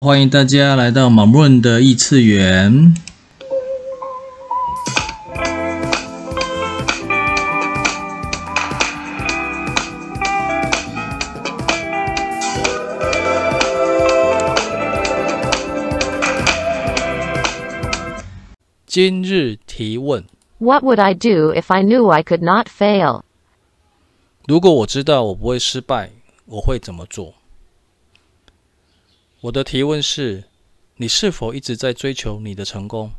欢迎大家来到马润的异次元。今日提问：What would I do if I knew I could not fail？如果我知道我不会失败，我会怎么做？我的提问是：你是否一直在追求你的成功？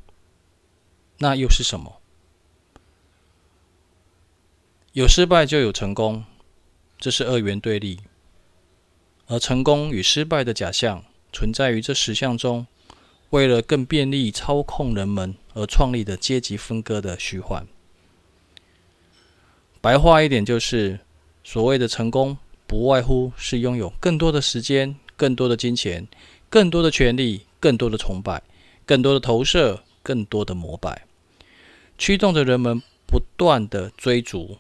那又是什么？有失败就有成功，这是二元对立。而成功与失败的假象存在于这十项中，为了更便利操控人们而创立的阶级分割的虚幻。白话一点就是，所谓的成功，不外乎是拥有更多的时间。更多的金钱，更多的权力，更多的崇拜，更多的投射，更多的膜拜，驱动着人们不断的追逐。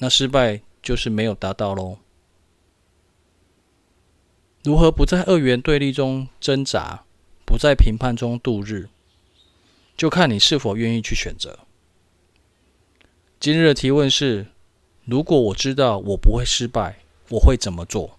那失败就是没有达到喽。如何不在二元对立中挣扎，不在评判中度日，就看你是否愿意去选择。今日的提问是：如果我知道我不会失败，我会怎么做？